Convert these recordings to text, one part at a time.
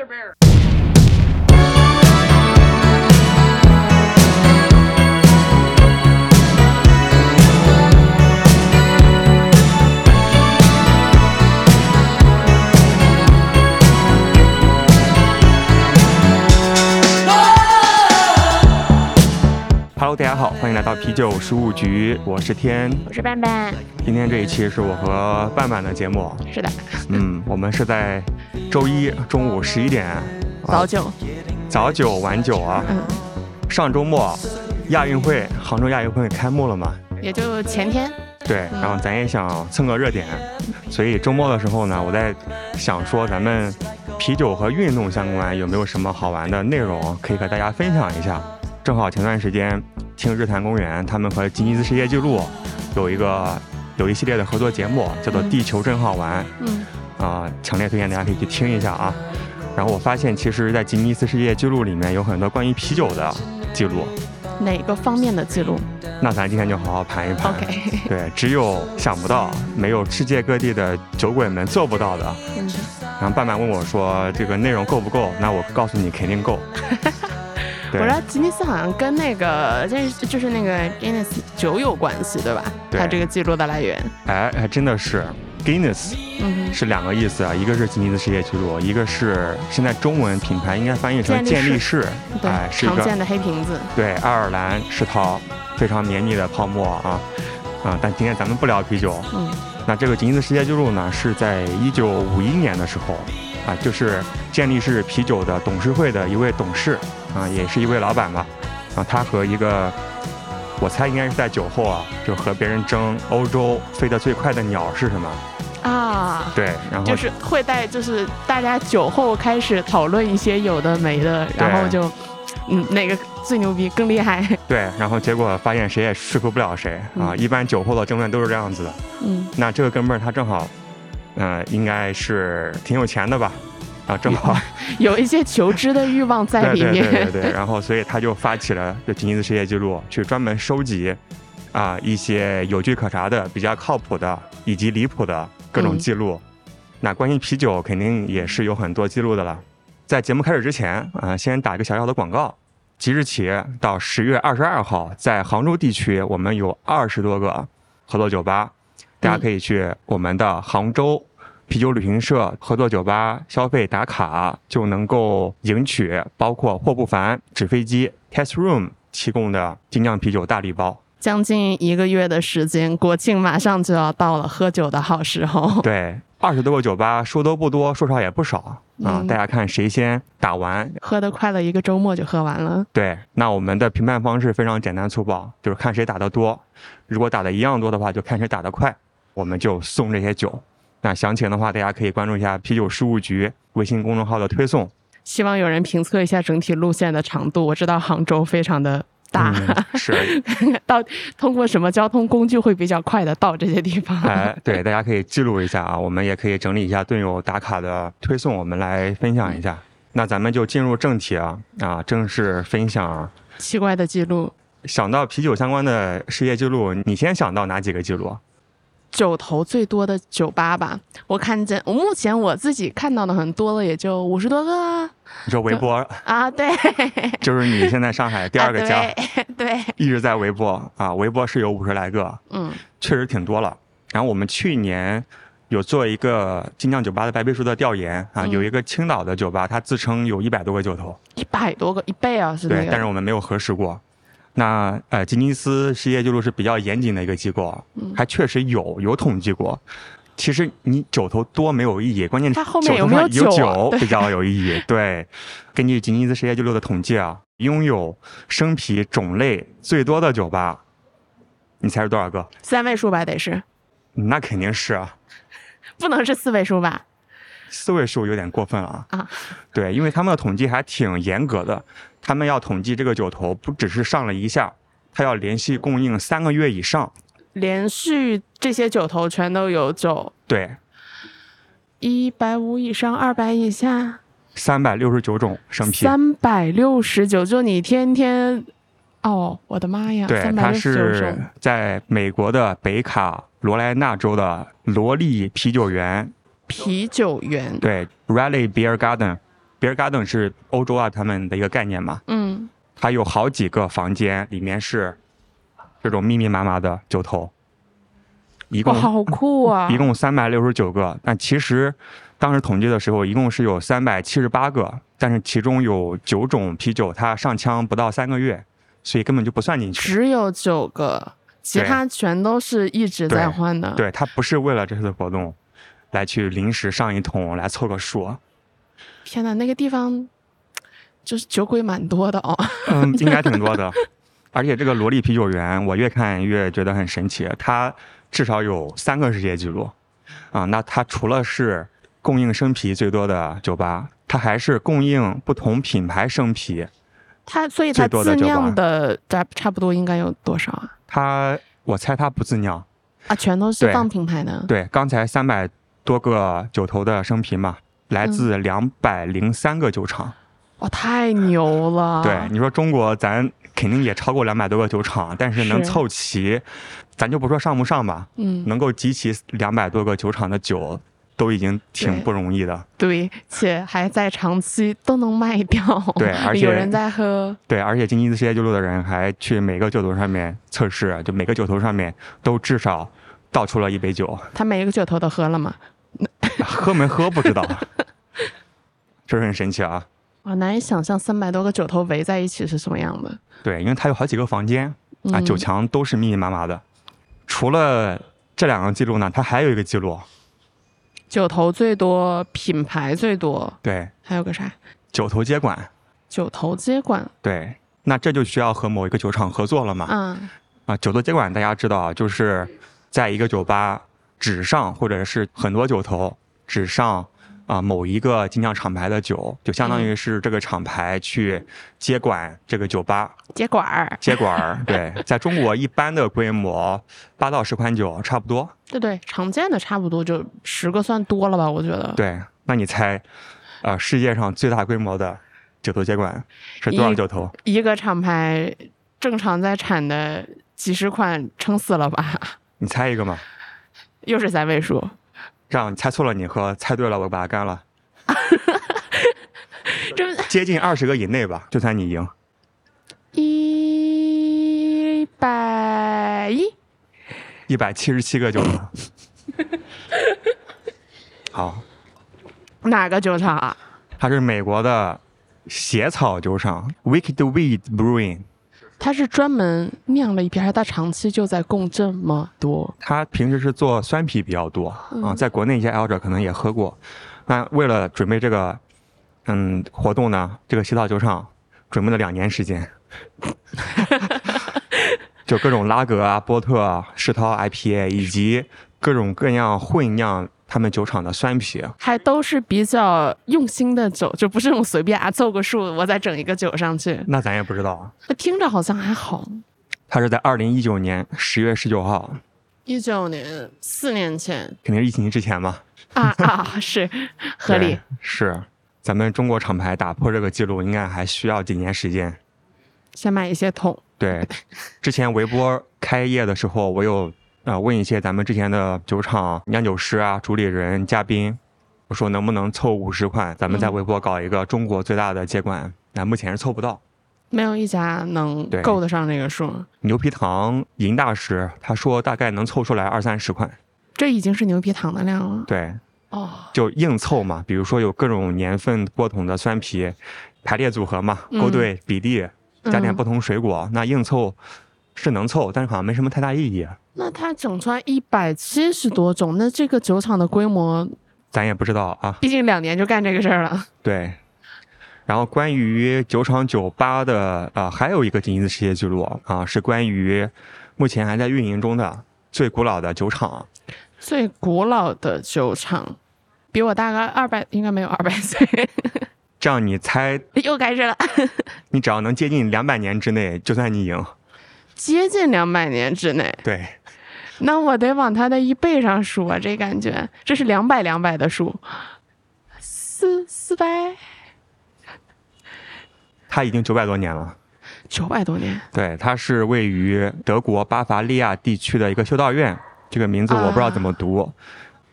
Brother Bear. 大家好，欢迎来到啤酒事务局，我是天。我是半半，今天这一期是我和半半的节目，是的，嗯，我们是在周一中午十一点，啊早九，早九晚九啊。嗯，上周末亚运会，杭州亚运会开幕了嘛？也就前天，对，然后咱也想蹭个热点，所以周末的时候呢，我在想说咱们啤酒和运动相关有没有什么好玩的内容可以和大家分享一下。正好前段时间听日坛公园他们和吉尼斯世界纪录有一个有一系列的合作节目，叫做《嗯地球真好玩》嗯啊、强烈推荐大家可以去听一下啊。然后我发现，其实，在吉尼斯世界纪录里面有很多关于啤酒的记录，哪个方面的记录那咱今天就好好盘一盘。？OK，对，只有想不到，没有世界各地的酒鬼们做不到的。嗯，然后伴伴问我说：“这个内容够不够？”那我告诉你，肯定够。对我知道吉尼斯好像跟那个就是就是那个 Guinness 酒有关系，对吧？对它这个记录的来源，哎，还真的是 Guinness 嗯是两个意思啊，一个是吉尼斯世界纪录，一个是现在中文品牌应该翻译成健力士，哼，对，哎，是一个常见的黑瓶子，对爱尔兰是套非常绵密的泡沫啊啊！但今天咱们不聊啤酒，嗯那这个吉尼斯世界纪录呢，是在一九五一年的时候，啊，就是健力士啤酒的董事会的一位董事，啊，也是一位老板吧，啊，他和一个，我猜应该是在酒后啊，就和别人争欧洲飞得最快的鸟是什么？啊。对，然后就是会带，就是大家酒后开始讨论一些有的没的，然后就，嗯，哪个最牛逼更厉害？对，然后结果发现谁也说服不了谁啊，嗯一般酒后的争论都是这样子的。嗯，那这个哥们儿他正好，呃，应该是挺有钱的吧？啊，正好 有一些求知的欲望在里面。对对对，然后所以他就发起了这吉尼斯世界纪录，去专门收集啊一些有据可查的、比较靠谱的以及离谱的各种嗯记录。那关于啤酒，肯定也是有很多记录的了。在节目开始之前啊、先打一个小小的广告。即日起到十月二十二号，在杭州地区，我们有二十多个合作酒吧，大家可以去我们的杭州啤酒旅行社合作酒吧消费打卡，就能够赢取包括霍不凡纸飞机 Test Room 提供的精酿啤酒大礼包。将近一个月的时间，国庆马上就要到了，喝酒的好时候。对，二十多个酒吧，说多不多，说少也不少啊。嗯大家看谁先打完。喝得快了，一个周末就喝完了。对，那我们的评判方式非常简单粗暴，就是看谁打得多。如果打的一样多的话，就看谁打得快，我们就送这些酒。那详情的话，大家可以关注一下啤酒事务局微信公众号的推送。希望有人评测一下整体路线的长度。我知道杭州非常的大，嗯、是，到通过什么交通工具会比较快的到这些地方？哎，对，大家可以记录一下啊，我们也可以整理一下队友打卡的推送，我们来分享一下。那咱们就进入正题啊啊，正式分享。奇怪的记录，想到啤酒相关的世界纪录，你先想到哪几个记录？酒头最多的酒吧吧。我看见，我目前我自己看到的很多了，也就五十多个啊你说微波，啊。对，就是你现在上海第二个家，啊对对，一直在微波啊，微波是有五十来个，嗯确实挺多了。然后我们去年有做一个精酿酒吧的白皮书的调研啊，嗯有一个青岛的酒吧，它自称有一百多个酒头，一百多个，一倍啊，是那对，但是我们没有核实过。那呃，吉尼斯世界纪录是比较严谨的一个机构，嗯还确实有有统计过。其实你酒头多没有意义，关键是它后面有酒头上有没有酒酒比较有意义。对，根据吉尼斯世界纪录的统计啊，拥有生啤种类最多的酒吧，你猜是多少个？三位数吧，得是，那肯定是啊，不能是四位数吧？四位数有点过分了啊。啊，对，因为他们的统计还挺严格的，他们要统计这个酒头，不只是上了一下，他要连续供应三个月以上。连续这些酒头全都有酒，对，一百五以上，二百以下，三百六十九种生啤。三百六十九，就你天天，哦，我的妈呀，对，它是，在美国的北卡罗来纳州的罗利啤酒园，啤酒园，对，Raleigh Beer Garden，Beer Garden 是欧洲啊他们的一个概念嘛，嗯，它有好几个房间，里面是这种密密麻麻的酒头，一哇，共好酷啊！一共三百六十九个，但其实当时统计的时候，一共是有三百七十八个，但是其中有九种啤酒它上枪不到三个月，所以根本就不算进去。只有九个，其他全都是一直在换的。对，它不是为了这次活动来去临时上一桶来凑个数，天哪，那个地方就是酒鬼蛮多的哦。嗯，应该挺多的。而且这个萝莉啤酒园，我越看越觉得很神奇，它至少有三个世界纪录啊。那它除了是供应生啤最多的酒吧，它还是供应不同品牌生啤。它所以它的自酿的差差不多应该有多少啊？它我猜它不自酿，啊，全都是放品牌的。对，刚才三百多个酒头的生啤嘛，来自两百零三个酒厂。哇，太牛了！对，你说中国咱肯定也超过两百多个酒厂，但是能凑齐，咱就不说上不上吧，嗯，能够集齐两百多个酒厂的酒，都已经挺不容易的。对，且还在长期都能卖掉。对而 且有人在喝。对，而且吉尼斯世界纪录的人还去每个酒头上面测试，就每个酒头上面都至少倒出了一杯酒，他每一个酒头都喝了吗？喝没喝不知道，这是很神奇啊。我，难以想象三百多个酒头围在一起是什么样的。对，因为它有好几个房间啊，嗯酒墙都是密密麻麻的。除了这两个记录呢，它还有一个记录，酒头最多，品牌最多，对，还有个啥？酒头接管。酒头接管。对，那这就需要和某一个酒厂合作了嘛？嗯，啊，酒头接管大家知道啊，就是在一个酒吧纸上或者是很多酒头只上啊某一个精酿厂牌的酒，就相当于是这个厂牌去接管这个酒吧接管儿。接管儿。对，在中国一般的规模八到十款酒差不多。对对，常见的差不多就十个算多了吧？我觉得。对，那你猜，呃，世界上最大规模的酒头接管是多少酒头？一个厂牌正常在产的几十款撑死了吧？你猜一个嘛？又是三位数，这样你猜错了你喝，猜对了我把它干了。这接近二十个以内吧，就算你赢。一百一。一百七十七个酒厂。好，哪个酒厂啊？它是美国的血草酒厂 Wicked Weed Brewing，它是专门酿了一批，还是他长期就在供这么多？他平时是做酸啤比较多啊，在国内一些爱好者可能也喝过。那为了准备这个嗯活动呢，这个血草酒厂准备了两年时间，就各种拉格啊、波特啊、世涛 IPA 以及各种各样混酿他们酒厂的酸啤。还都是比较用心的酒，就不是那种随便啊凑个数，我再整一个酒上去。那咱也不知道啊。那听着好像还好。他是在二零一九年十月十九号，一九年，四年前肯定是疫情之前嘛，啊啊，是 合理。是，咱们中国厂牌打破这个记录，应该还需要几年时间。先买一些桶，对，之前微波开业的时候，我有呃问一些咱们之前的酒厂酿酒师啊、主理人、嘉宾，我说能不能凑五十款，咱们在嗯微博搞一个中国最大的接管。那、目前是凑不到。没有一家能够得上这个数。牛皮糖银大师他说大概能凑出来二三十款，这已经是牛皮糖的量了。对，哦，就硬凑嘛，比如说有各种年份不同的酸啤，排列组合嘛，勾兑比例，加点嗯不同水果，那硬凑是能凑，但是好像没什么太大意义，那它整出来一百七十多种，那这个酒厂的规模，咱也不知道啊。毕竟两年就干这个事儿了。对，然后关于酒厂酒吧的啊、还有一个吉尼斯世界纪录啊，是关于目前还在运营中的最古老的酒厂。最古老的酒厂，比我大概二百，应该没有二百岁。这样你猜，又开始了，你只要能接近两百年之内，就算你赢。接近两百年之内，对，那我得往它的一倍上数啊！这感觉，这是两百两百的数，四四百它已经九百多年了。九百多年，对，它是位于德国巴伐利亚地区的一个修道院，这个名字我不知道怎么读，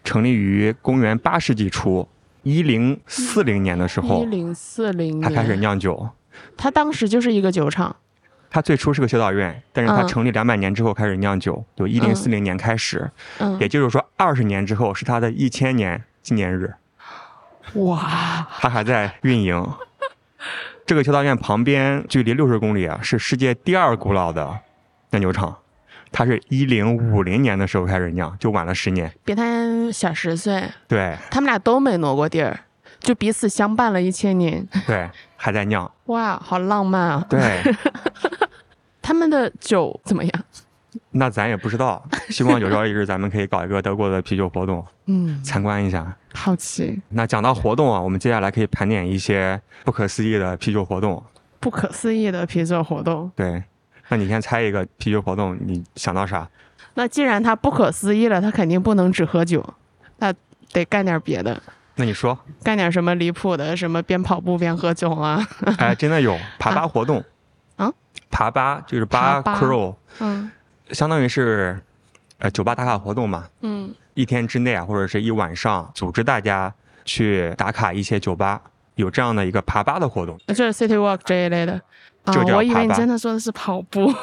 成立于公元八世纪初，一零四零年的时候，一零四零他开始酿酒。他当时就是一个酒厂。他最初是个修道院，但是他成立两百年之后开始酿酒，就一零四零年开始。嗯，也就是说，二十年之后是他的一千年纪念日。哇！他还在运营。这个修道院旁边，距离六十公里啊，是世界第二古老的酿酒厂。他是一零五零年的时候开始酿，就晚了十年，比他小十岁。对，他们俩都没挪过地儿，就彼此相伴了一千年。对，还在酿。哇，好浪漫啊！对，他们的酒怎么样？那咱也不知道。希望有朝一日咱们可以搞一个德国的啤酒活动，嗯，参观一下。好奇。那讲到活动啊，我们接下来可以盘点一些不可思议的啤酒活动。不可思议的啤酒活动。对。那你先猜一个啤酒活动，你想到啥？那既然他不可思议了，他肯定不能只喝酒，那得干点别的。那你说，干点什么离谱的？什么边跑步边喝酒啊？哎，真的有爬吧活动。啊？爬吧就是八 crow，嗯，相当于是呃酒吧打卡活动嘛。嗯。一天之内啊，或者是一晚上，组织大家去打卡一些酒吧，有这样的一个爬吧的活动。就是 city walk 这一类的。就我以为你真的说的是跑步，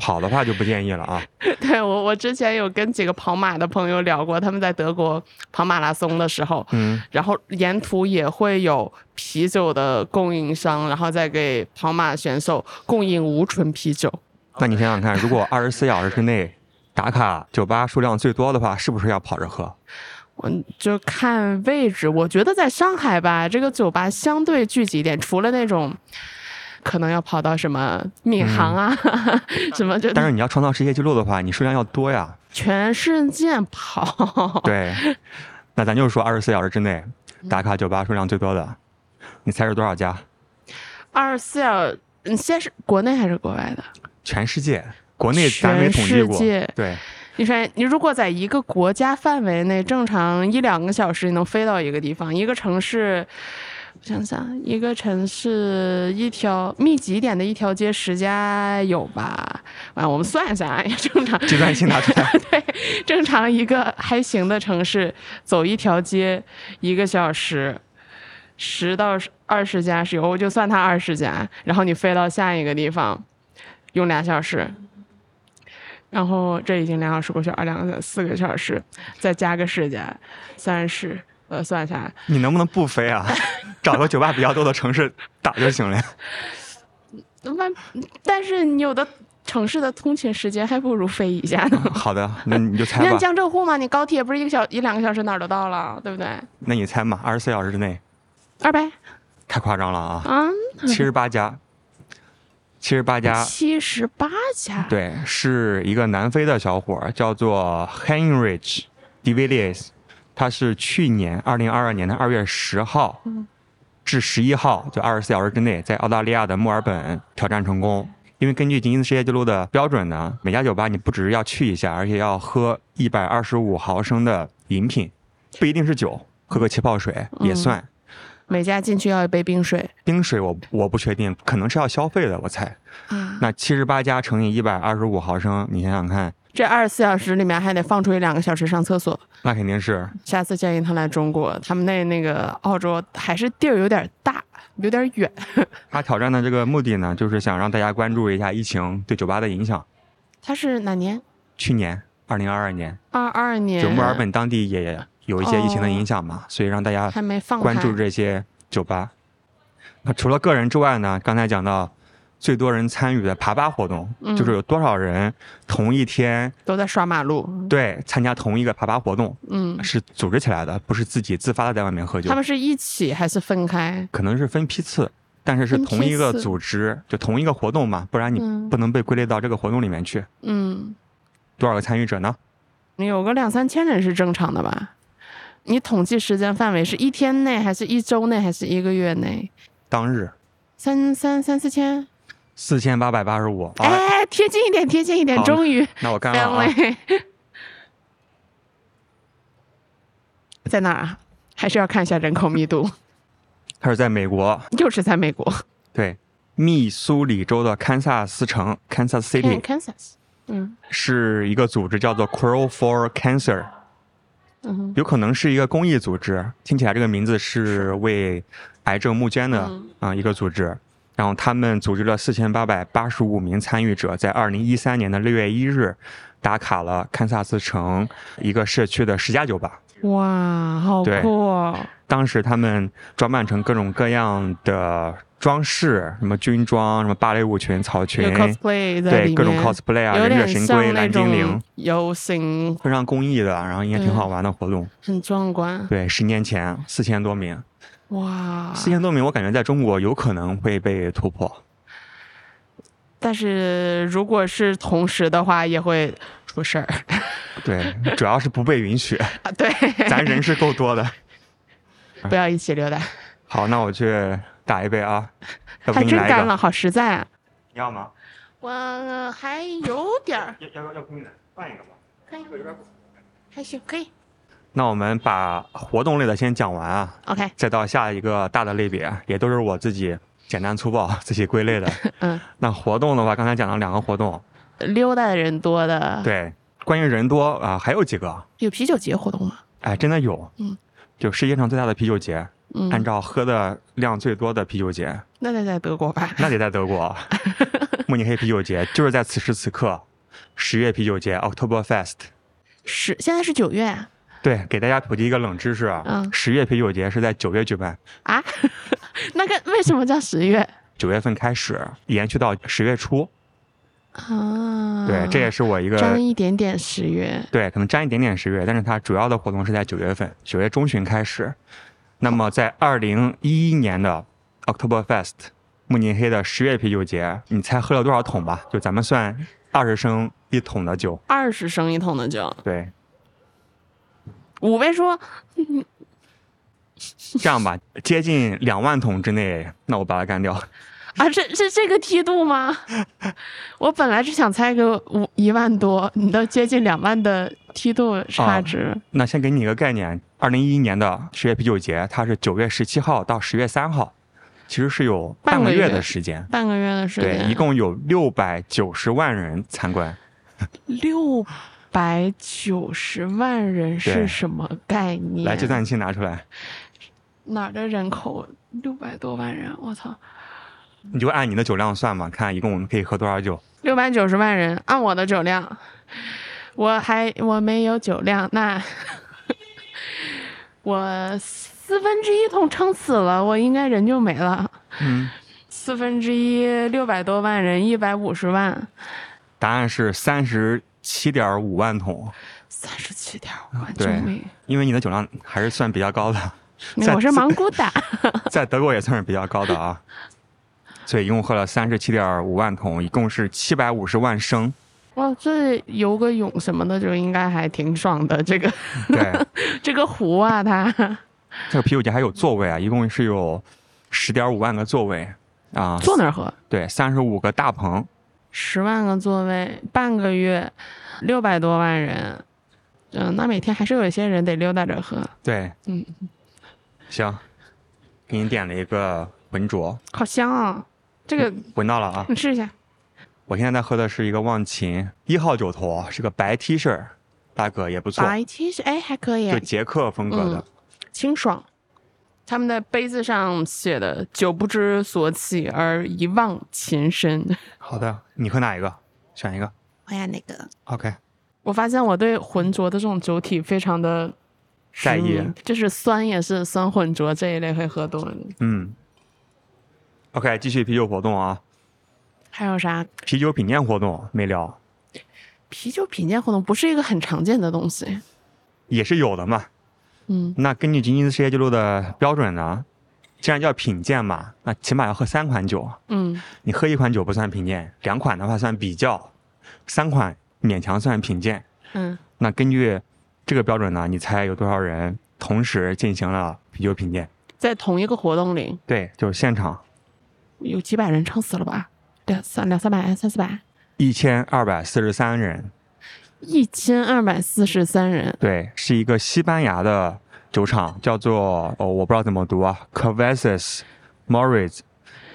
跑的话就不建议了啊。对我，我之前有跟几个跑马的朋友聊过，他们在德国跑马拉松的时候，嗯，然后沿途也会有啤酒的供应商，然后再给跑马选手供应无醇啤酒。那你想想看，如果二十四小时之内打卡酒吧数量最多的话，是不是要跑着喝？我就看位置，我觉得在上海吧，这个酒吧相对聚集点，除了那种。可能要跑到什么闵行啊，什么就。但是你要创造世界纪录的话，你数量要多呀。全世界跑。对，那咱就说二十四小时之内打卡酒吧数量最多的，你猜是多少家？二十四小，你先是国内还是国外的？全世界，国内咱没统计过。对。你说，你如果在一个国家范围内，正常一两个小时你能飞到一个地方，一个城市。想想一个城市一条密集一点的一条街十家有吧？啊，我们算一下，正常计算器拿出来。对，正常一个还行的城市，走一条街一个小时，十到二十家是有，我就算它二十家。然后你飞到下一个地方，用俩小时，然后这已经两小时过去，二两个四个小时，再加个时间，三十。呃，算一下，你能不能不飞啊？找个酒吧比较多的城市打就行了。那但是你有的城市的通勤时间还不如飞一下呢。好的，那你就猜吧。你看江浙沪嘛，你高铁不是一个小一两个小时哪儿都到了，对不对？那你猜嘛，二十四小时之内，二百？太夸张了啊！啊，七十八家，七十八家，七十八家。对，是一个南非的小伙，叫做 Heinrich d v i l i e s 他是去年二零二二年的二月十号至十一号，就二十四小时之内，在澳大利亚的墨尔本挑战成功。因为根据吉尼斯世界纪录的标准呢，每家酒吧你不只是要去一下，而且要喝一百二十五毫升的饮品，不一定是酒，喝个气泡水也算。每家进去要一杯冰水，冰水我我不确定，可能是要消费的，我猜。那七十八家乘以一百二十五毫升，你想想看。这二十四小时里面还得放出一两个小时上厕所，那肯定是。下次建议他来中国，他们那那个澳洲还是地儿有点大，有点远。他挑战的这个目的呢，就是想让大家关注一下疫情对酒吧的影响。他是哪年？去年，二零二二年。二二年。就墨尔本当地也有一些疫情的影响嘛，所以让大家还没放关注这些酒吧。那除了个人之外呢，刚才讲到。最多人参与的爬吧活动，就是有多少人同一天都在刷马路？对，参加同一个爬吧活动，嗯，是组织起来的，不是自己自发的在外面喝酒。他们是一起还是分开？可能是分批次，但是是同一个组织，就同一个活动嘛，不然你不能被归类到这个活动里面去。嗯，多少个参与者呢？你有个两三千人是正常的吧？你统计时间范围是一天内，还是一周内，还是一个月内？当日三三三四千。四千八百八十五，哎，贴近一点，贴近一点，终于。那我干了啊。在哪儿啊？还是要看一下人口密度。它是在美国。又是在美国。对，密苏里州的堪萨斯城 （Kansas City）。Kansas。嗯。是一个组织叫做 Crow for Cancer。嗯有可能是一个公益组织，听起来这个名字是为癌症募捐的啊、嗯一个组织。然后他们组织了四千八百八十五名参与者，在二零一三年的六月一日，打卡了堪萨斯城一个社区的十家酒吧。哇，好酷哦！当时他们装扮成各种各样的装饰，什么军装、什么芭蕾舞裙、草裙，cosplay 对各种 cosplay 啊，有忍者神龟、蓝精灵种，游行，非常公益的，然后应该挺好玩的活动。很壮观。对，十年前四千多名，哇，四千多名，我感觉在中国有可能会被突破。但是如果是同时的话，也会出事儿 对，主要是不被允许，啊。对，咱人是够多的。不要一起溜达，好，那我去打一杯啊，要不还？真干了，好实在啊。你要吗？我还有点儿，要要要要空的，换一个吧。可以，还行，可以。那我们把活动类的先讲完啊，OK，再到下一个大的类别，也都是我自己简单粗暴 自己归类的。嗯，那活动的话，刚才讲了两个活动，溜达的人多的，，对，关于人多啊、还有几个，有啤酒节活动吗？哎，真的有，嗯，就世界上最大的啤酒节，嗯，按照喝的量最多的啤酒节，那得在德国吧？那得在德国，慕尼黑啤酒节就是在此时此刻，十月啤酒节 （October Fest），。是，现在是九月啊对，给大家普及一个冷知识啊，嗯十月啤酒节是在九月举办，啊？那个为什么叫十月九月份开始，延续到十月初。啊？对，这也是我一个沾一点点十月。对，可能沾一点点十月，但是它主要的活动是在九月份，九月中旬开始。那么在二零一一年的 October Fest 慕尼黑的十月啤酒节，你猜喝了多少桶吧？就咱们算二十升一桶的酒，二十升一桶的酒，对，五位数，这样吧，接近两万桶之内，那我把它干掉。啊，这是这个梯度吗？我本来是想猜个五一万多，你都接近两万的梯度差值。那先给你一个概念，二零一一年的十月啤酒节，它是九月十七号到十月三号，其实是有半个月半个月的时间。半个月的时间对，一共有六百九十万人参观。六百九十万人是什么概念？来，计算器拿出来，哪儿的人口六百多万人？我操，你就按你的酒量算嘛，看一共我们可以喝多少酒。六百九十万人，按我的酒量，我还我没有酒量，那 我四分之一桶撑死了，我应该人就没了。嗯，四分之一六百多万人，一百五十万，答案是三十七点五万桶，三十七点五万，对救命！因为你的酒量还是算比较高的，我是蒙古的。在德国也算是比较高的啊。所以一共喝了三十七点五万桶，一共是七百五十万升。哇，这游个泳什么的就应该还挺爽的。这个对，这个湖啊，它这个啤酒节还有座位啊，一共是有十点五万个座位啊。坐那儿喝？对，三十五个大棚，十万个座位，半个月，六百多万人。嗯，那每天还是有一些人得溜达着喝，对，嗯，行，给你点了一个浑浊，好香啊！这个闻到了啊。你试一下，我现在在喝的是一个忘情一号酒头，是个白 T 恤，大哥也不错，白 T 恤，哎，还可以就，捷克风格的。嗯清爽。他们的杯子上写的“酒不知所起而一忘情深 好的，你喝哪一个？选一个。”。我要哪个。OK，我发现我对浑浊的这种酒体非常的在意就是酸也是酸浑浊这一类会喝多的。嗯。OK，继续啤酒活动啊，还有啥？啤酒品鉴活动没聊，啤酒品鉴活动不是一个很常见的东西。也是有的嘛。嗯，那根据吉尼斯世界纪录的标准呢，既然叫品鉴嘛，那起码要喝三款酒。嗯，你喝一款酒不算品鉴，两款的话算比较，三款勉强算品鉴。嗯，那根据这个标准呢，你猜有多少人同时进行了啤酒品鉴？在同一个活动里，对，就是现场有几百人撑死了吧？两三两三百、三四百，一千二百四十三人。一千二百四十三人。对，是一个西班牙的酒厂，叫做哦，我不知道怎么读啊 c a v a s e s Moriz，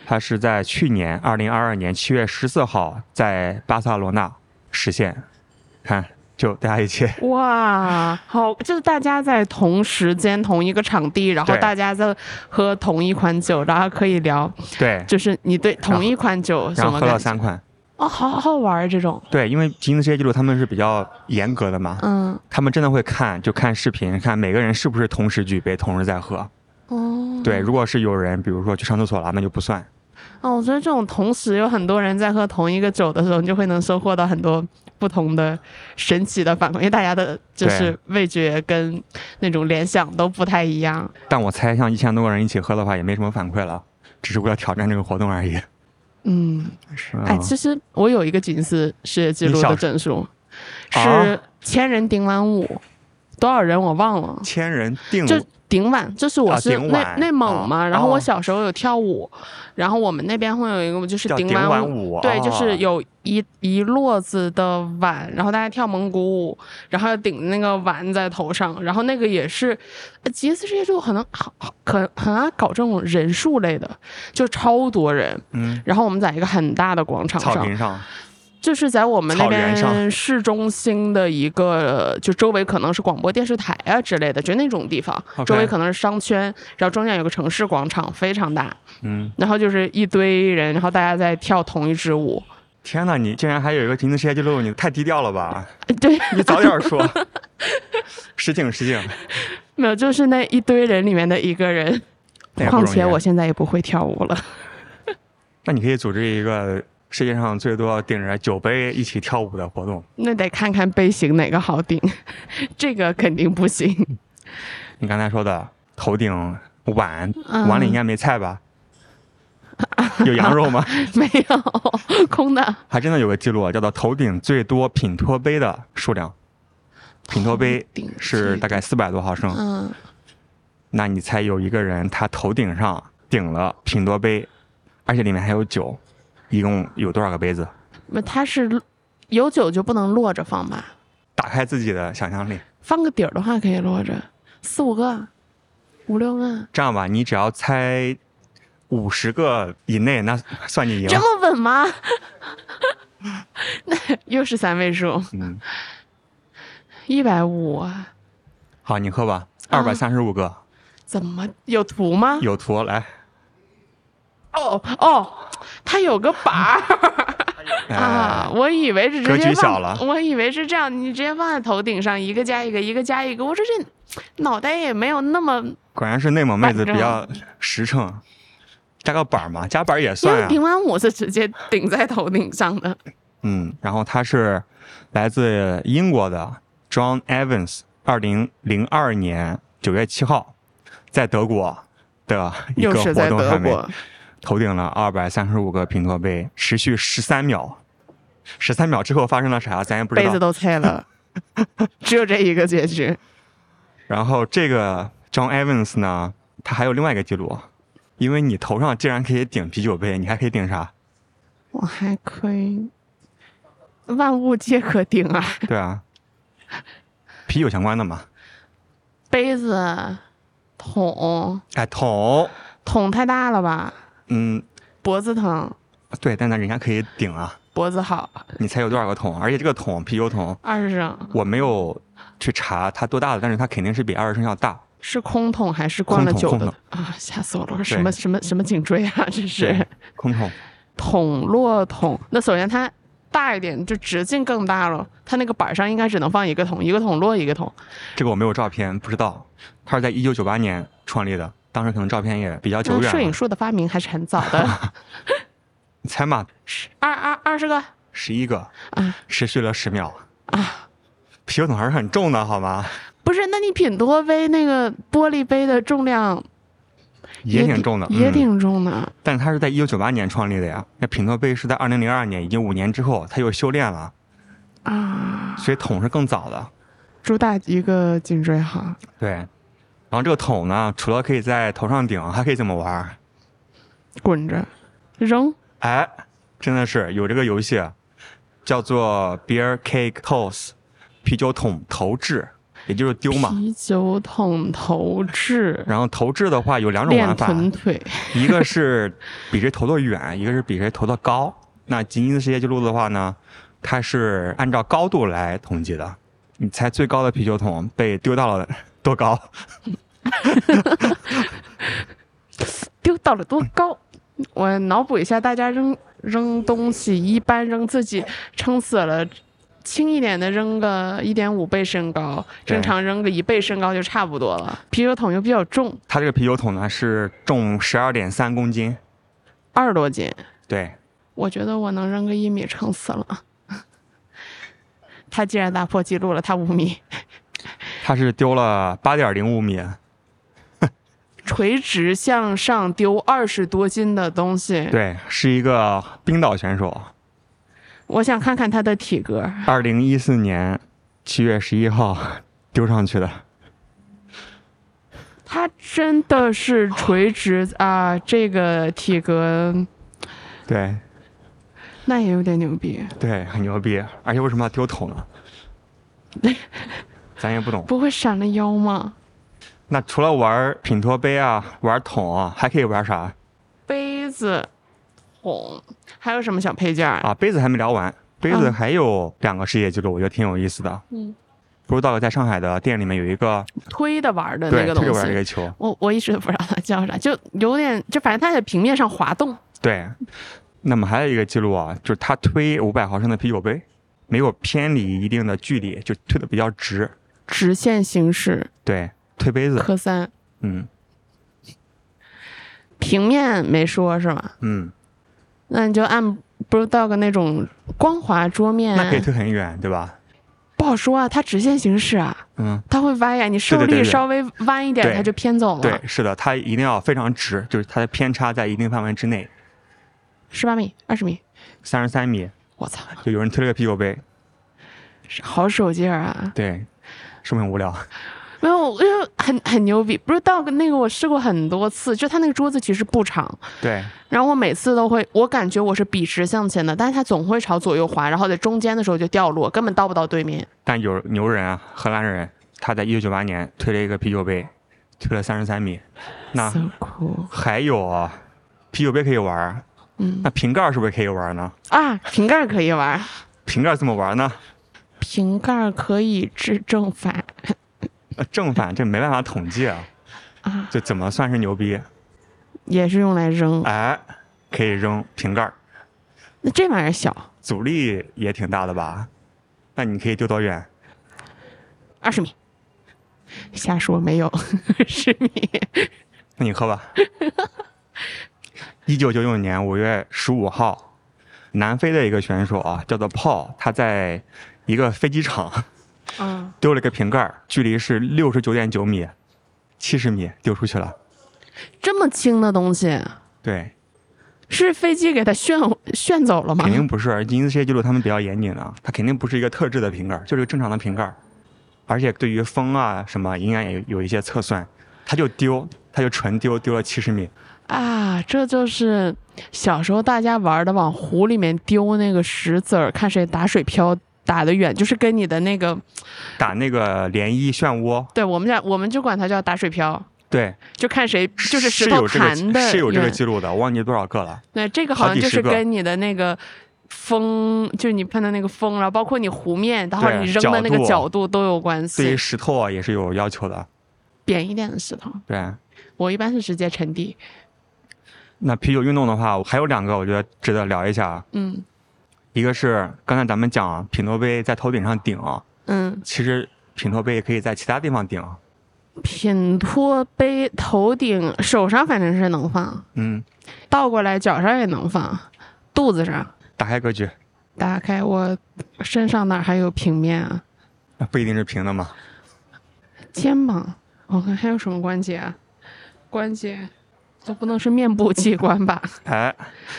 它是在去年二零二二年七月十四号在巴塞罗那实现。看就大家一起。哇，好，就是大家在同时间、同一个场地，然后大家在喝同一款酒，然后可以聊，对，就是你对同一款酒什然后喝了？三款。哦，好好玩儿这种，对，因为吉尼斯世界纪录他们是比较严格的嘛，嗯，他们真的会看，就看视频，看每个人是不是同时举杯，同时在喝。哦，对，如果是有人，比如说去上厕所了，那就不算。哦，我觉得这种同时有很多人在喝同一个酒的时候，你就会能收获到很多不同的神奇的反馈，因为大家的就是味觉跟那种联想都不太一样。但我猜，像一千多个人一起喝的话，也没什么反馈了，只是为了挑战这个活动而已。嗯，哎，嗯其实我有一个吉尼斯世界纪录的证书，啊？是千人顶碗舞，多少人我忘了。千人顶就顶碗，就是我啊是内、内蒙嘛，哦然后我哦。小时候有跳舞，然后我们那边会有一个就是顶顶碗碗舞对，哦就是有一一摞子的碗，然后大家跳蒙古舞，然后要顶那个碗在头上，然后那个也是，呃吉尼斯世界纪录可能好好可很爱搞这种人数类的，就超多人，嗯，然后我们在一个很大的广场上，草坪上，就是在我们那边市中心的一个，就周围可能是广播电视台啊之类的，就那种地方周围可能是商圈，然后中间有个城市广场，非常大，嗯，然后就是一堆人，然后大家在跳同一支舞，天哪，你竟然还有一个吉尼斯世界纪录，你太低调了吧？对，你早点说。失敬失敬，没有，就是那一堆人里面的一个人。况且我现在也不会跳舞了，那你可以组织一个世界上最多顶着酒杯一起跳舞的活动。那得看看杯型哪个好顶，这个肯定不行。你刚才说的头顶碗，嗯碗里应该没菜吧？有羊肉吗？没有空的，还真的有个记录，叫做头顶最多品托杯的数量。品托杯是大概四百多毫升，嗯，那你猜有一个人他头顶上顶了品托杯，而且里面还有酒，一共有多少个杯子？那它是有酒就不能落着放吧？打开自己的想象力。放个底儿的话可以落着，四五个，五六个，这样吧，你只要猜五十个以内，那算你赢这。么稳吗？那又是三位数，嗯，一百五啊？好，你喝吧，二百三十五个，怎么有图吗？有图来。哦哦，它有个板儿 啊，哎，我以为是直格接放局小了我以为是这样，你直接放在头顶上，一个加一个，一个加一个。我说这脑袋也没有那么，果然是内蒙妹子比较实诚，加个板儿嘛，加板儿也算啊。为顶完舞是直接顶在头顶上的。嗯，然后他是来自英国的 John Evans，二零零二年九月七号，在德国的一个活又是在动上面德国，头顶了二百三十五个平托杯，持续十三秒。十三秒之后发生了啥，咱也不知道。杯子都碎了，只有这一个结局。然后这个 John Evans 呢，他还有另外一个记录，因为你头上竟然可以顶啤酒杯，你还可以顶啥？我还可以，万物皆可顶啊！对啊，啤酒相关的嘛。杯子、桶，哎，桶，桶太大了吧？嗯，脖子疼，对，但那人家可以顶啊。脖子好，你猜有多少个桶？而且这个桶，啤酒桶，二十升我没有去查它多大的，但是它肯定是比二十升要大。是空桶还是灌了酒的啊？吓死我了！我说什么什么什么颈椎啊？这是，空桶。桶落桶。那首先它大一点，就直径更大了。它那个板上应该只能放一个桶，一个桶落一个桶。这个我没有照片，不知道。它是在一九九八年创立的，当时可能照片也比较久那远。摄影术的发明还是很早的。你 猜嘛？十二二二十个十一个，啊持续了十秒。啊！啤酒桶还是很重的，好吗？不是，那你品多杯那个玻璃杯的重量也挺重的，也嗯挺重的。但是它是在一九九八年创立的呀。那品多杯是在二零零二年，已经五年之后，它又修炼了，啊，所以桶是更早的。主打一个颈椎好，对，然后这个桶呢，除了可以在头上顶，还可以怎么玩？滚着扔哎，真的是有这个游戏，叫做 Beer Cake Toss，啤酒桶投掷，也就是丢嘛。啤酒桶投掷，然后投掷的话有两种玩法，臀腿。一个是比谁投的远，一个是比谁投的高。那吉尼斯世界纪录的话呢，它是按照高度来统计的。你猜最高的啤酒桶被丢到了多高？丢到了多高？我脑补一下，大家扔扔东西，一般扔自己撑死了，轻一点的扔个一点五倍身高，正常扔个一倍身高就差不多了。啤酒桶又比较重，它这个啤酒桶呢是重十二点三公斤，二十多斤，对，我觉得我能扔个一米撑死了。他竟然打破记录了，他五米，他是丢了八点零五米，垂直向上丢二十多斤的东西。对，是一个冰岛选手，我想看看他的体格。二零一四年七月十一号丢上去的。他真的是垂直啊，这个体格对那也有点牛逼。对，很牛逼。而且为什么要丢桶呢？咱也不懂。不会闪了腰吗？那除了玩品托杯啊，玩桶啊，还可以玩啥杯子、桶，还有什么小配件啊？啊？杯子还没聊完，杯子嗯还有两个世界纪录，我觉得挺有意思的。嗯，不知道在上海的店里面有一个推的玩的那个东西，推玩这个球，我我一直都不知道它叫啥，就有点就反正它在平面上滑动。对。那么还有一个记录啊，就是他推五百毫升的啤酒杯，没有偏离一定的距离，就推的比较直。直线行驶，对，推杯子，科三嗯平面没说是吧？嗯，那你就按 Brewdog 那种光滑桌面，那可以推很远，对吧？不好说啊，它直线行驶啊，嗯，它会歪呀，你受力稍微弯一点，对它就偏走了。对，是的，它一定要非常直，就是它的偏差在一定范围之内，十八米、二十米，三十三米，我操，就有人推了个啤酒杯，好手劲儿啊！对，是不是很无聊？没有，因为很很牛逼。不是到那个我试过很多次，就他那个桌子其实不长，对，然后我每次都会，我感觉我是笔直向前的，但是它总会朝左右滑，然后在中间的时候就掉落，根本到不到对面。但有牛人啊，荷兰人，他在一九九八年推了一个啤酒杯，推了三十三米。那 so cool，还有啊，啤酒杯可以玩儿，嗯那瓶盖是不是可以玩呢？啊，瓶盖可以玩，瓶盖怎么玩呢？瓶盖可以治正反呃正反这没办法统计啊，啊，这怎么算是牛逼？也是用来扔。哎，可以扔瓶盖儿，那这玩意儿小，阻力也挺大的吧？那你可以丢多远？二十米，瞎说没有，十米。那你喝吧。一九九九年五月十五号，南非的一个选手啊，叫做 Paul，他在一个飞机场嗯，丢了个瓶盖，距离是六十九点九米，七十米丢出去了。这么轻的东西，对，是飞机给它炫炫走了吗肯？定不是吉尼斯世界纪录，他们比较严谨的，它肯定不是一个特制的瓶盖，就是一个正常的瓶盖，而且对于风啊什么应该也有一些测算，它就丢，它就纯丢，丢了七十米。啊，这就是小时候大家玩的，往湖里面丢那个石子儿，看谁打水漂打得远，就是跟你的那个，打那个涟漪漩涡，对我们家我们就管它叫打水漂，对，就看谁就是石头有这个弹的是有这个记录的，我忘记多少个了。对，这个好像就是跟你的那个风，就是你喷的那个风，然后包括你湖面，然后你扔的那个角度都有关系对于。石头啊也是有要求的。扁一点的石头，对，我一般是直接沉地。那啤酒运动的话，还有两个我觉得值得聊一下。嗯一个是刚才咱们讲品托杯在头顶上顶，嗯，其实品托杯也可以在其他地方顶。品托杯头顶手上反正是能放，嗯，倒过来脚上也能放，肚子上打开格局，打开，我身上哪还有平面啊？那不一定是平的嘛。肩膀，我看还有什么关节啊？关节都不能是面部器官吧？哎，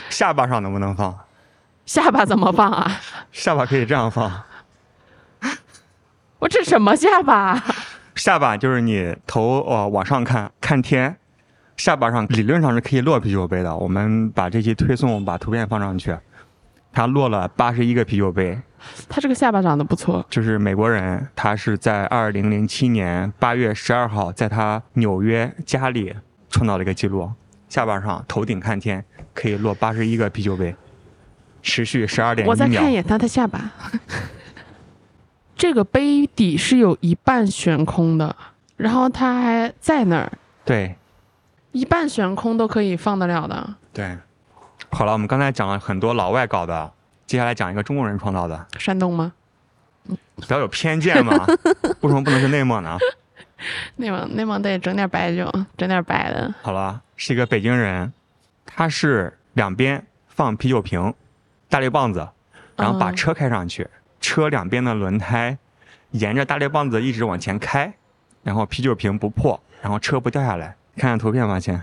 下巴上能不能放？下巴怎么放啊？下巴可以这样放，我这什么下巴？下巴就是你头呃往上看看天，下巴上理论上是可以落啤酒杯的。我们把这期推送把图片放上去，他落了八十一个啤酒杯，他这个下巴长得不错，就是美国人，他是在二零零七年八月十二号在他纽约家里创造了一个记录，下巴上头顶看天可以落八十一个啤酒杯，持续十二点我再看一。眼他的下巴。这个杯底是有一半悬空的，然后它还在那儿，对一半悬空都可以放得了的。对。好了，我们刚才讲了很多老外搞的，接下来讲一个中国人创造的。山东吗？不要有偏见嘛，为什么不能是内蒙呢？内蒙内蒙得整点白酒，整点白的。好了，是一个北京人，他是两边放啤酒瓶、大力棒子，然后把嗯车开上去，车两边的轮胎沿着大力棒子一直往前开，然后啤酒瓶不破，然后车不掉下来。看看图片吧，亲。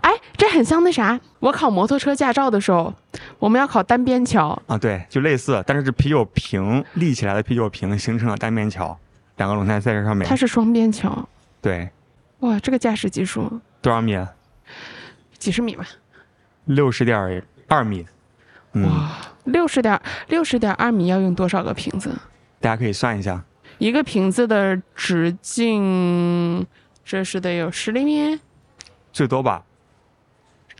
哎，这很像那啥，我考摩托车驾照的时候，我们要考单边桥，啊，对，就类似，但是这啤酒瓶立起来的啤酒瓶形成了单边桥，两个轮胎在这上面它。是双边桥。对，哇，这个驾驶技术，多少米？几十米吧？六十点二米。嗯，哇，六十点六十点二米要用多少个瓶子？大家可以算一下。一个瓶子的直径，这是得有十厘米，最多吧？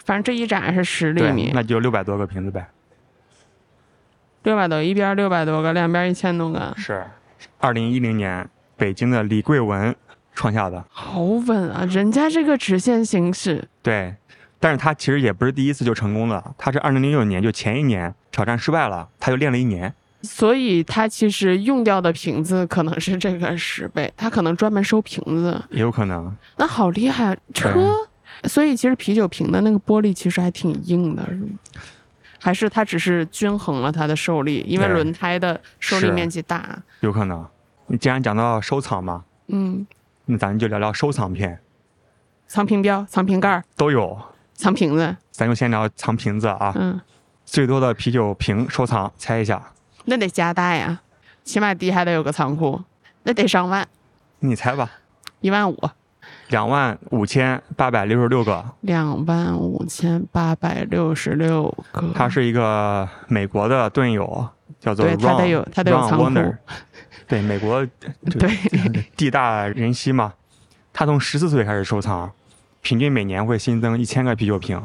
反正这一盏是十厘，米，那就六百多个瓶子呗。六百多，一边六百多个，两边一千多个，是，二零一零年北京的李桂文创下的。好稳啊！人家这个直线行驶，对，但是他其实也不是第一次就成功了，他是二零零六年就前一年挑战失败了，他就练了一年。所以他其实用掉的瓶子可能是这个十倍，他可能专门收瓶子，也有可能。那好厉害啊！车，所以其实啤酒瓶的那个玻璃其实还挺硬的，是吗还是它只是均衡了它的受力，因为轮胎的受力面积大。有可能。你既然讲到收藏嘛，嗯，那咱们就聊聊收藏片，藏瓶标、藏瓶盖儿、都有。藏瓶子，咱就先聊藏瓶子啊，嗯，最多的啤酒瓶收藏，猜一下？那得加大呀，起码地还得有个仓库，那得上万，你猜吧。一万五，两万五千八百六十六个，两万五千八百六十六个。他是一个美国的盾友，叫做对他得有他得有仓库。对，美国 对，地大人稀嘛，他从十四岁开始收藏，平均每年会新增一千个啤酒瓶，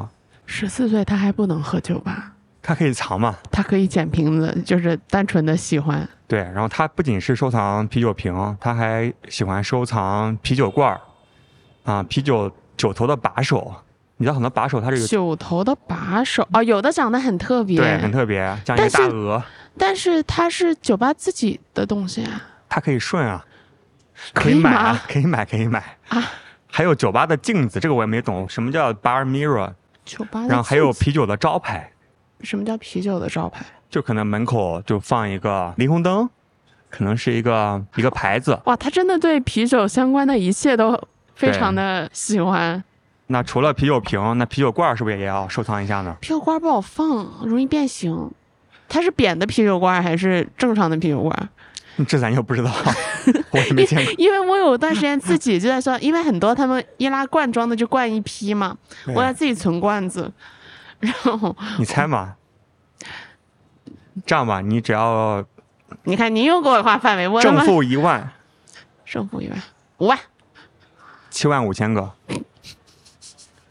十四岁他还不能喝酒吧？他可以藏嘛。他可以捡瓶子，就是单纯的喜欢。对，然后他不仅是收藏啤酒瓶，他还喜欢收藏啤酒罐儿，啊，啤酒酒头的把手。你知道很多把手它是有酒头的把手哦，有的长得很特别，对很特别，像一个大鹅，但是它是酒吧自己的东西啊，它可以顺啊，可以以买啊吗，可以买，可以买啊。还有酒吧的镜子，这个我也没懂，什么叫 bar mirror？酒吧的然后还有啤酒的招牌，什么叫啤酒的招牌？就可能门口就放一个霓虹灯，可能是一个一个牌子。哇，他真的对啤酒相关的一切都非常的喜欢。那除了啤酒瓶，那啤酒罐是不是也要收藏一下呢？啤酒罐不好放，容易变形。它是扁的啤酒罐还是正常的啤酒罐？这咱又不知道，我也没见过。因为我有段时间自己就在说，因为很多他们易拉罐装的就灌一批嘛，我要自己存罐子，然后你猜嘛？这样吧，你只要你看您又给我画范围，我他 正负一万，正负一万五万，七万五千个，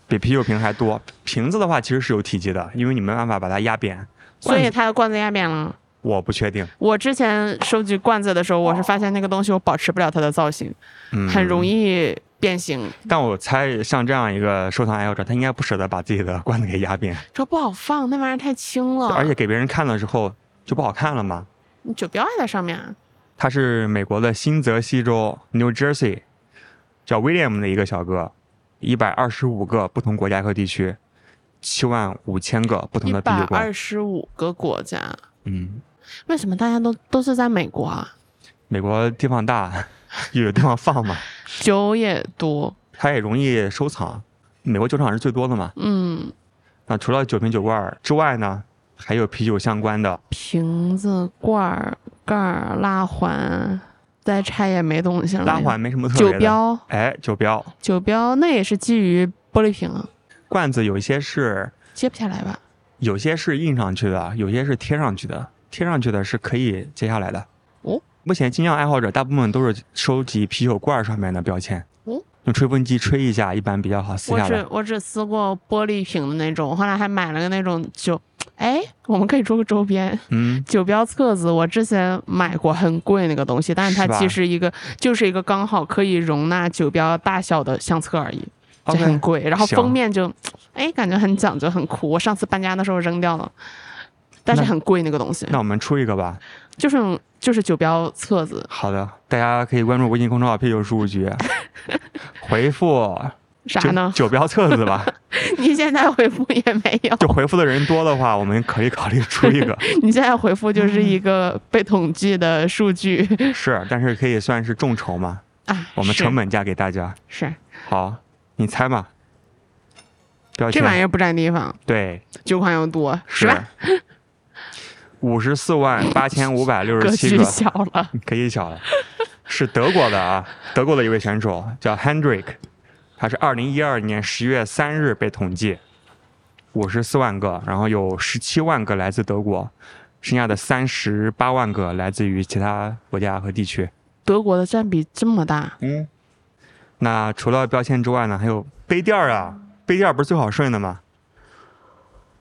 比啤酒瓶还多。瓶子的话其实是有体积的，因为你没办法把它压扁。所以它的罐子压扁了。我不确定，我之前收集罐子的时候，我是发现那个东西我保持不了它的造型，嗯，很容。易变形，但我猜像这样一个收藏爱好者，他应该不舍得把自己的罐子给压扁，这不好放，那玩意儿太轻了，而且给别人看的时候就不好看了嘛。你酒标还在上面啊。他是美国的新泽西州 New Jersey，叫 William 的一个小哥，一百二十五个不同国家和地区，七万五千个不同的啤酒罐二。十五个国家，嗯，为什么大家都都是在美国啊？美国地方大，又 有地方放嘛，酒也多，它也容易收藏。美国酒厂是最多的嘛。嗯，那除了酒瓶酒罐儿之外呢，还有啤酒相关的，瓶子、罐儿、盖儿、拉环，再拆也没东西了。拉环没什么特别的。酒标，哎，酒标酒标那也是基于玻璃瓶啊，罐子有一些是揭不下来吧？有些是印上去的，有些是贴上去的。贴上去的是可以揭下来的。哦，目前精酿爱好者大部分都是收集啤酒罐上面的标签。哦，用吹风机吹一下，一般比较好撕我下来我只。我只撕过玻璃瓶的那种，后来还买了个那种酒，哎，我们可以做个周边，嗯，酒标册子，我之前买过，很贵那个东西，但是它其实一个就是一个刚好可以容纳酒标大小的相册而已，就很贵。然后封面就，哎，感觉很讲究，很酷。我上次搬家的时候扔掉了，但是很贵那个东西，那我们出一个吧。就是就是酒标册子，好的，大家可以关注微信公众号“啤酒事务局”，回复啥呢？酒标册子吧。你现在回复也没有，就回复的人多的话，我们可以考虑出一个。你现在回复就是一个被统计的数据是，但是可以算是众筹嘛，啊。我们成本价给大家。是好，你猜嘛？这玩意儿不占地方，对，酒款又多，是吧？五十四万八千五百六十七个，小了，可以小了，是德国的啊，德国的一位选手叫 Hendrik，他是二零一二年十月三日被统计，五十四万个，然后有十七万个来自德国，剩下的三十八万个来自于其他国家和地区。德国的占比这么大，嗯，那除了标签之外呢，还有杯垫儿啊，杯垫儿不是最好顺的吗？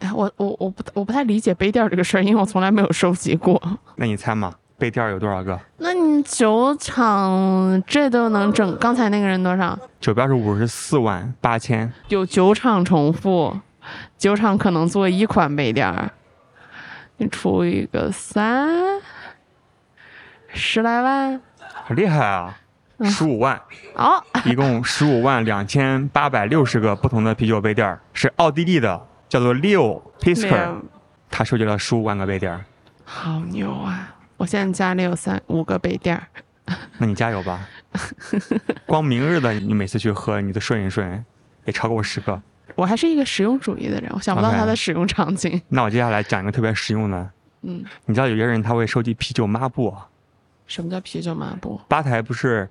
哎，我我我不我不太理解杯垫儿这个事儿，因为我从来没有收集过。那你猜嘛，杯垫儿有多少个？那你酒厂这都能整？刚才那个人多少？酒标是五十四万八千，有酒厂重复，酒厂可能做一款杯垫儿，你出一个三，十来万好厉害啊！嗯十五万，哦，一共十五万两千八百六十个不同的啤酒杯垫儿，是奥地利的，叫做 Leo Pisker，两他收集了十五万个杯垫儿。好牛啊！我现在家里有三五个杯垫儿，那你加油吧！光明日的你每次去喝，你都顺一顺，也超过十个。我还是一个实用主义的人，我想不到它的使用场景。那我接下来讲一个特别实用的，嗯，你知道有些人他会收集啤酒抹布，什么叫啤酒抹布？吧台不是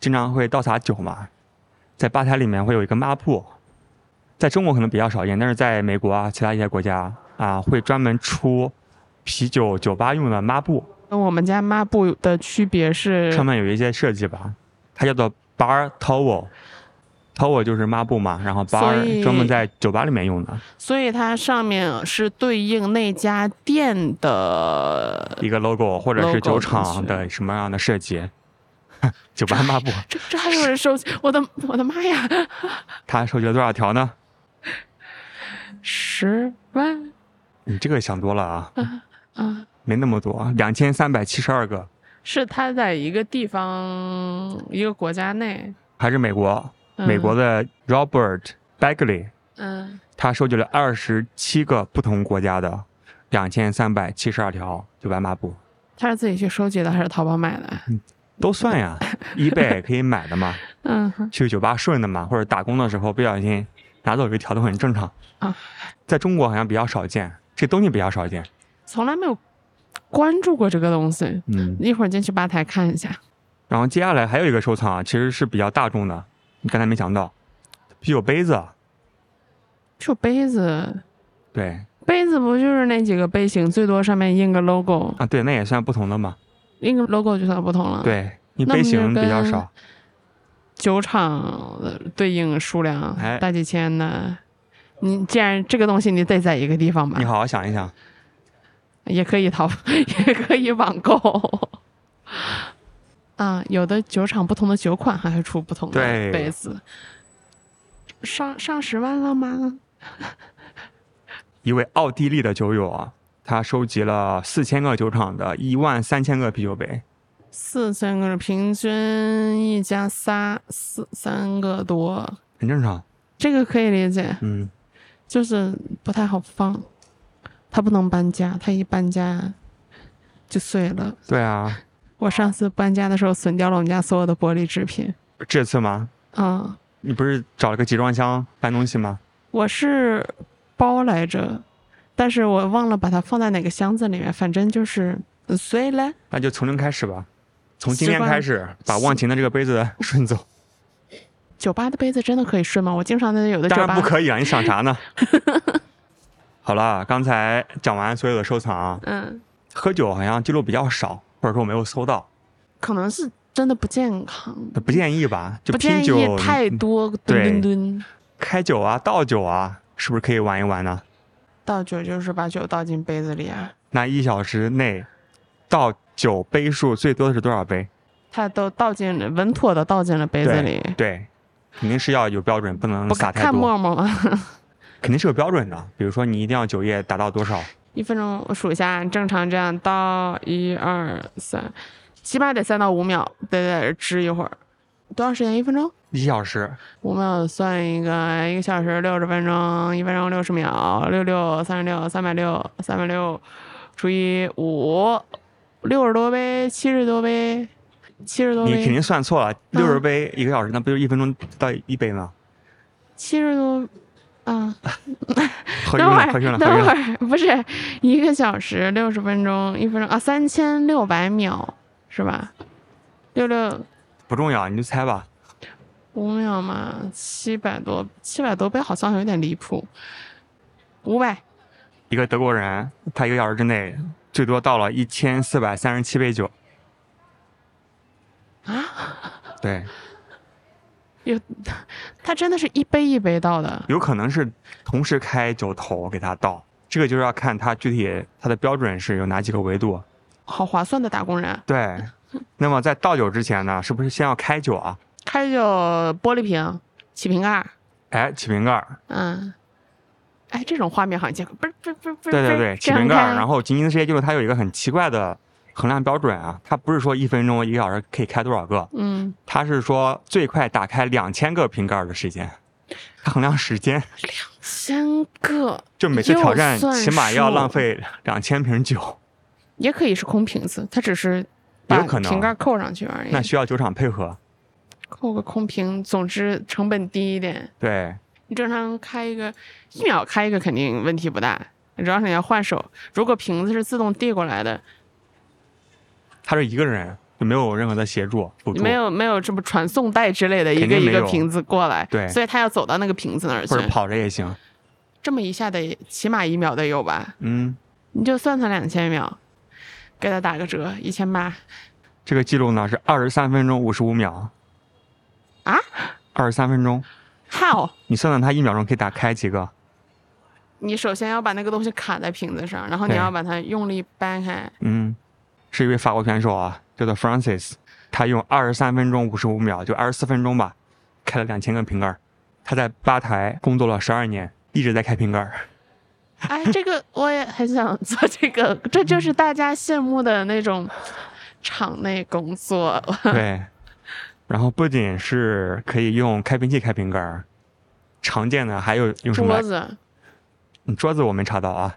经常会倒洒酒吗，在吧台里面会有一个抹布，在中国可能比较少见，但是在美国啊，其他一些国家啊，会专门出啤酒酒吧用的抹布，跟我们家抹布的区别是上面有一些设计吧，它叫做 bar towel。towel 就是抹布嘛，然后 bar 专门在酒吧里面用的所以它上面是对应那家店的，一个 logo，或者是酒厂的什么样的设计。酒吧抹布，这这还有人收集？我的我的妈呀！他收集了多少条呢？十万。你这个想多了啊，啊！没那么多，两千三百七十二个，是他在一个地方一个国家内，还是美国，嗯。美国的 Robert Bagley，嗯，他收集了二十七个不同国家的两千三百七十二条九百抹布，他是自己去收集的还是淘宝买的？都算呀，eBay 可以买的嘛，嗯，去酒吧顺的嘛，或者打工的时候不小心拿走一条都很正常啊。在中国好像比较少见，这东西比较少见。从来没有关注过这个东西。嗯，一会儿进去吧台看一下。然后接下来还有一个收藏啊，其实是比较大众的，你刚才没想到，啤酒杯子，啤酒杯子，对杯子不就是那几个杯型，最多上面印个 logo，啊，对，那也算不同的嘛。印个 logo 就算不同了。，对你杯型比较跟少，酒厂的对应数量哎大几千呢。你既然这个东西你得在一个地方吧你，好好想一想。也可以淘，也可以网购。啊，有的酒厂不同的酒款还会出不同的杯子。上上十万了吗？一位奥地利的酒友啊，他收集了四千个酒厂的一万三千个啤酒杯，四千个，平均一家仨四三个多，很正常。这个可以理解，嗯，就是不太好放，它不能搬家，它一搬家就碎了。对啊，我上次搬家的时候损掉了我们家所有的玻璃制品。这次吗？啊、你不是找了个集装箱搬东西吗？我是包来着，但是我忘了把它放在哪个箱子里面，反正就是呃碎了。那就从零开始吧，从今天开始把忘情的这个杯子顺走。酒吧的杯子真的可以顺吗？我经常在有的当酒吧，然不可以啊，你想啥呢？好了，刚才讲完所有的收藏啊，嗯，喝酒好像记录比较少，或者说我没有搜到，可能是真的不健康，不建议吧？就不建拼酒议太多吨对吨吨。开酒啊、倒酒啊，是不是可以玩一玩呢？倒酒就是把酒倒进杯子里啊，那一小时内倒酒杯数最多的是多少杯？它都倒进了稳妥的倒进了杯子里，对，肯定是要有标准，不能不撒太多，看沫沫吗？肯定是有标准的。比如说你一定要酒液达到多少？一分钟我数一下，正常这样倒一二三，起码得三到五秒，得在这支一会儿。多长时间？一分钟？一小时，五秒算一个，一个小时六十分钟，一分钟六十秒，六六三十六，三百六，三百六除以五，六十多杯，七十多杯，七十多杯，你肯定算错了，六十嗯杯一个小时，那不就一分钟到一杯吗？七十多，啊，等会儿，等会。儿，不是一个小时六十分钟，一分钟啊，三千六百秒是吧？六六不重要，你就猜吧。五秒嘛，七百多，七百多杯好像有点离谱，五百。一个德国人，他一个小时之内最多倒了一千四百三十七杯酒。啊？对，有他真的是一杯一杯倒的，有可能是同时开酒头给他倒，这个就是要看他具体他的标准是有哪几个维度。好划算的打工人。对，那么在倒酒之前呢，是不是先要开酒啊？开酒玻璃瓶，起瓶盖儿，哎，起瓶盖儿，嗯，哎，这种画面好像见过，不是不是不是不是，对对对，起瓶盖然后吉尼斯世界纪录它有一个很奇怪的衡量标准啊，它不是说一分钟一个小时可以开多少个，嗯，它是说最快打开两千个瓶盖儿的时间，它衡量时间，两三个就每次挑战起码要浪费两千瓶酒，也可以是空瓶子，它只是把有可能瓶盖扣上去而已。那需要酒厂配合。扣个空瓶，总之成本低一点。对，你正常开一个一秒开一个肯定问题不大，主要是你要换手。如果瓶子是自动递过来的，他是一个人，就没有任何的协助，没有没有什么传送带之类的，一个一个瓶子过来，对所以他要走到那个瓶子那儿去或。者跑着也行。这么一下得起码一秒得有吧？嗯，你就算他两千秒，给他打个折，一千八这个记录呢是二十三分钟五十五秒，啊二十三分钟，？How？你算算他一秒钟可以打开几个？你首先要把那个东西卡在瓶子上，然后你要把它用力掰开。嗯，是一位法国选手啊，叫做 Francis，他用二十三分钟五十五秒，就二十四分钟吧，开了两千个瓶盖儿。他在吧台工作了十二年，一直在开瓶盖儿。哎，这个 我也很想做，这个这就是大家羡慕的那种场内工作。对，然后不仅是可以用开瓶器开瓶盖儿，常见的还有用什么桌？子、嗯桌子我没查到啊，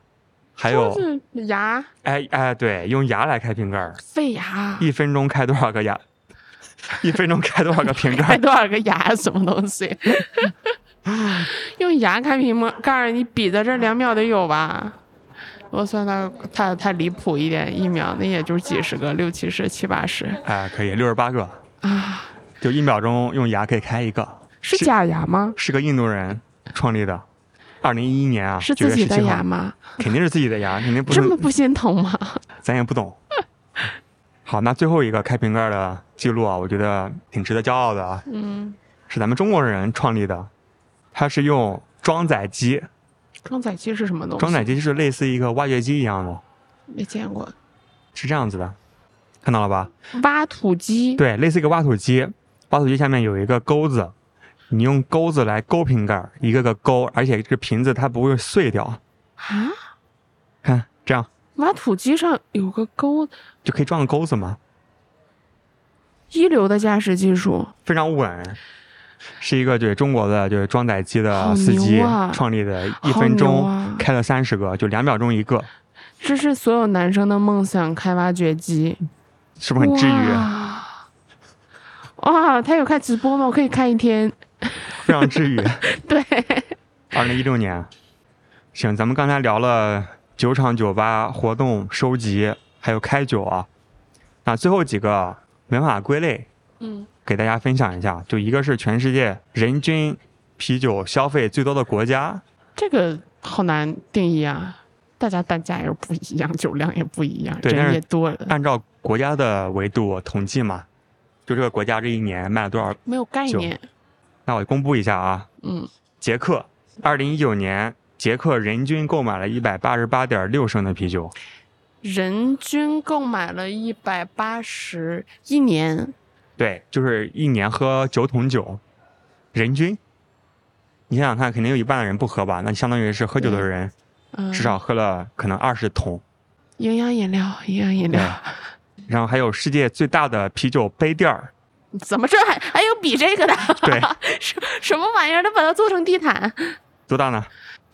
还有牙、哎哎，对，用牙来开瓶盖儿，废牙，一分钟开多少个牙？一分钟开多少个瓶盖儿？开多少个牙？什么东西？用牙开屏幕盖儿，你比在这两秒得有吧？我算到太太离谱一点，一秒那也就几十个，六七十、七八十哎，可以，六十八个，啊！就一秒钟用牙可以开一个。是假牙吗？是个印度人创立的，二零一一年啊，是自己的月17号牙吗？肯定是自己的牙，肯定不是，这么不心疼吗？咱也不懂。好，那最后一个开瓶盖的记录啊，我觉得挺值得骄傲的啊，嗯，是咱们中国人创立的，它是用装载机，装载机是什么东西？装载机就是类似一个挖掘机一样的，没见过。是这样子的，看到了吧？挖土机，对，类似一个挖土机，挖土机下面有一个钩子，你用钩子来勾瓶盖，一个个勾，而且这个瓶子它不会碎掉，啊，看这样。挖土机上有个钩，就可以装个钩子吗。一流的驾驶技术。非常稳，是一个对中国的就是装载机的司机创立的，一分钟啊。开了三十个，就两秒钟一个，这是所有男生的梦想，开挖掘机，是不是很治愈？哇，他有开直播吗？我可以看一天。非常治愈。对，二零一六年，行，咱们刚才聊了酒厂、酒吧活动、收集，还有开酒啊，那最后几个没办法归类，嗯，给大家分享一下。就一个是全世界人均啤酒消费最多的国家，这个好难定义啊。大家单价也不一样，酒量也不一样，人也多了，按照国家的维度统计嘛，就这个国家这一年卖了多少？没有概念。那我公布一下啊，嗯，捷克，二零一九年捷克人均购买了一百八十八点六升的啤酒，人均购买了一百八十一年，对，就是一年喝九桶酒，人均。你想想看，肯定有一半的人不喝吧？那相当于是喝酒的人嗯，至少喝了可能二十桶。营养饮料，营养饮料，然后还有世界最大的啤酒杯垫儿，怎么这还还有比这个的？对，什什么玩意儿？他把它做成地毯，多大呢？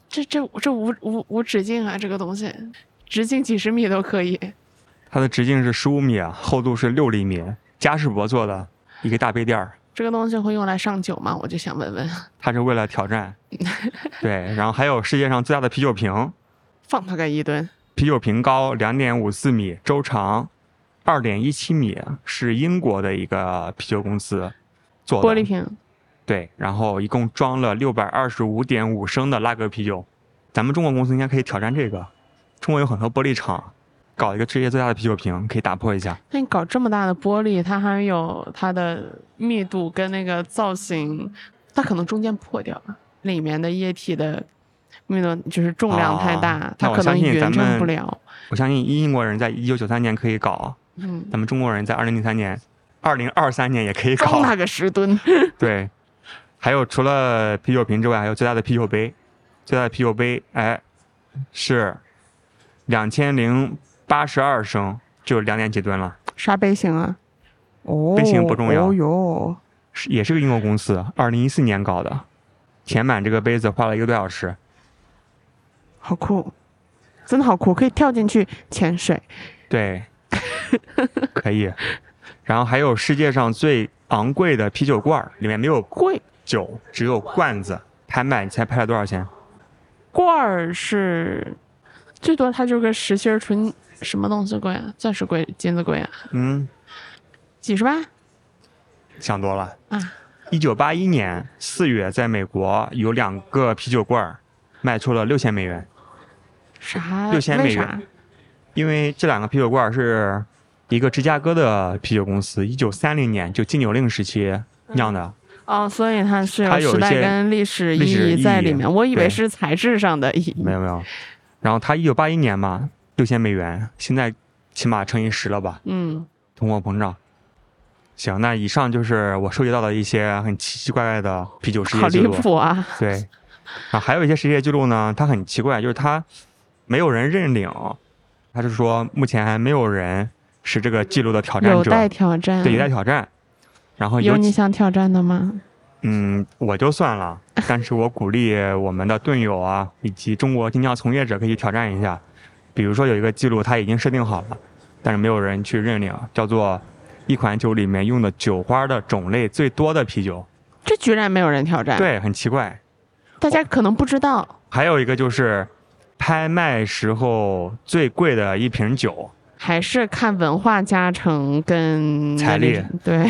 这这这无无无止境啊！这个东西，直径几十米都可以。它的直径是十五米啊，厚度是六厘米，嘉士伯做的一个大杯垫儿。这个东西会用来上酒吗？我就想问问，它是为了挑战，对，然后还有世界上最大的啤酒瓶，放它个一吨，啤酒瓶高两点五四米，周长二点一七米，是英国的一个啤酒公司做的玻璃瓶，对，然后一共装了六百二十五点五升的拉格啤酒。咱们中国公司应该可以挑战这个，中国有很多玻璃厂，搞一个世界最大的啤酒瓶，可以打破一下。那你搞这么大的玻璃，它还有它的密度跟那个造型，它可能中间破掉了，里面的液体的密度就是重量太大，哦它可能匀称不了。我相信英国人在一九九三年可以搞，嗯，咱们中国人在二零零三年、二零二三年也可以搞。装那个十吨，对，还有除了啤酒瓶之外，还有最大的啤酒杯，最大的啤酒杯，哎，是两千零八十二升，就两点几吨了，啥杯型啊？哦，杯型不重要哦哟，是也是个英国公司，二零一四年搞的，填满这个杯子花了一个多小时。好酷，真的好酷，可以跳进去潜水。对，可以。然后还有世界上最昂贵的啤酒罐儿，里面没有贵酒，只有罐子。拍卖，你猜拍了多少钱？罐儿是最多，它就个实心儿纯什么东西贵啊？钻石贵，金子贵啊？嗯，几十万想多了。啊？一九八一年四月，在美国有两个啤酒罐儿卖出了六千美元，啥？6000美为啥元？因为这两个啤酒罐儿是一个芝加哥的啤酒公司，一九三零年就禁酒令时期酿的。哦，所以它是有时代跟历史意义在里面。我以为是材质上的意义。没有没有。然后它一九八一年嘛，六千美元，现在起码乘以十了吧？嗯，通货膨胀。行，那以上就是我收集到的一些很奇奇怪怪的啤酒世界纪录。谱啊！对，啊，还有一些世界纪录呢，它很奇怪，就是它没有人认领，它是说目前还没有人是这个记录的挑战者，有待挑战。对，有待挑战。然后有你想挑战的吗？嗯，我就算了，但是我鼓励我们的盾友啊，以及中国精酿从业者可以去挑战一下。比如说有一个记录，它已经设定好了，但是没有人去认领，叫做一款酒里面用的酒花的种类最多的啤酒。这居然没有人挑战。，对，很奇怪。大家可能不知道。还有一个就是拍卖时候最贵的一瓶酒，还是看文化加成跟财力对，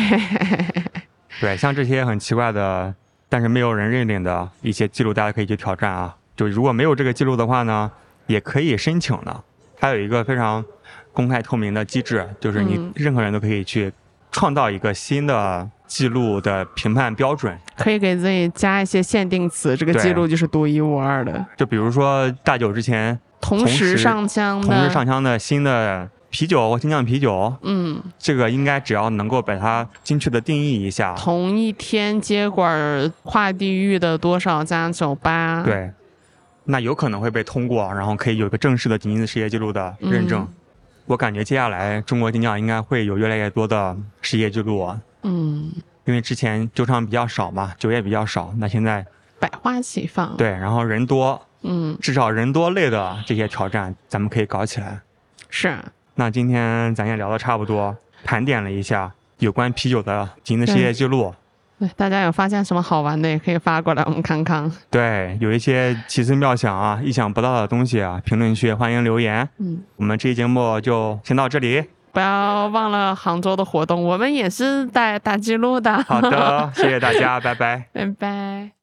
对，像这些很奇怪的，但是没有人认领的一些记录，大家可以去挑战啊。就如果没有这个记录的话呢，也可以申请的。它有一个非常公开透明的机制，就是你嗯任何人都可以去创造一个新的记录的评判标准。可以给自己加一些限定词，这个记录就是独一无二的。就比如说大酒之前同时上香的，同时上香的新的啤酒或精酿啤酒，嗯，这个应该只要能够把它精确的定义一下，同一天接管跨地域的多少家酒吧？，对，那有可能会被通过，然后可以有一个正式的吉尼斯世界纪录的认证。嗯我感觉接下来中国精酿应该会有越来越多的世界纪录啊，嗯，因为之前酒厂比较少嘛，酒也比较少，那现在百花齐放。，对，然后人多，嗯，至少人多类的这些挑战，咱们可以搞起来。是那今天咱也聊的差不多，盘点了一下有关啤酒的吉尼斯世界纪录。对，大家有发现什么好玩的，也可以发过来，我们看看。对，有一些奇思妙想啊、意想不到的东西啊，评论区欢迎留言。嗯，我们这期节目就先到这里。不要忘了杭州的活动，我们也是在打记录的。好的，谢谢大家，拜拜。拜拜。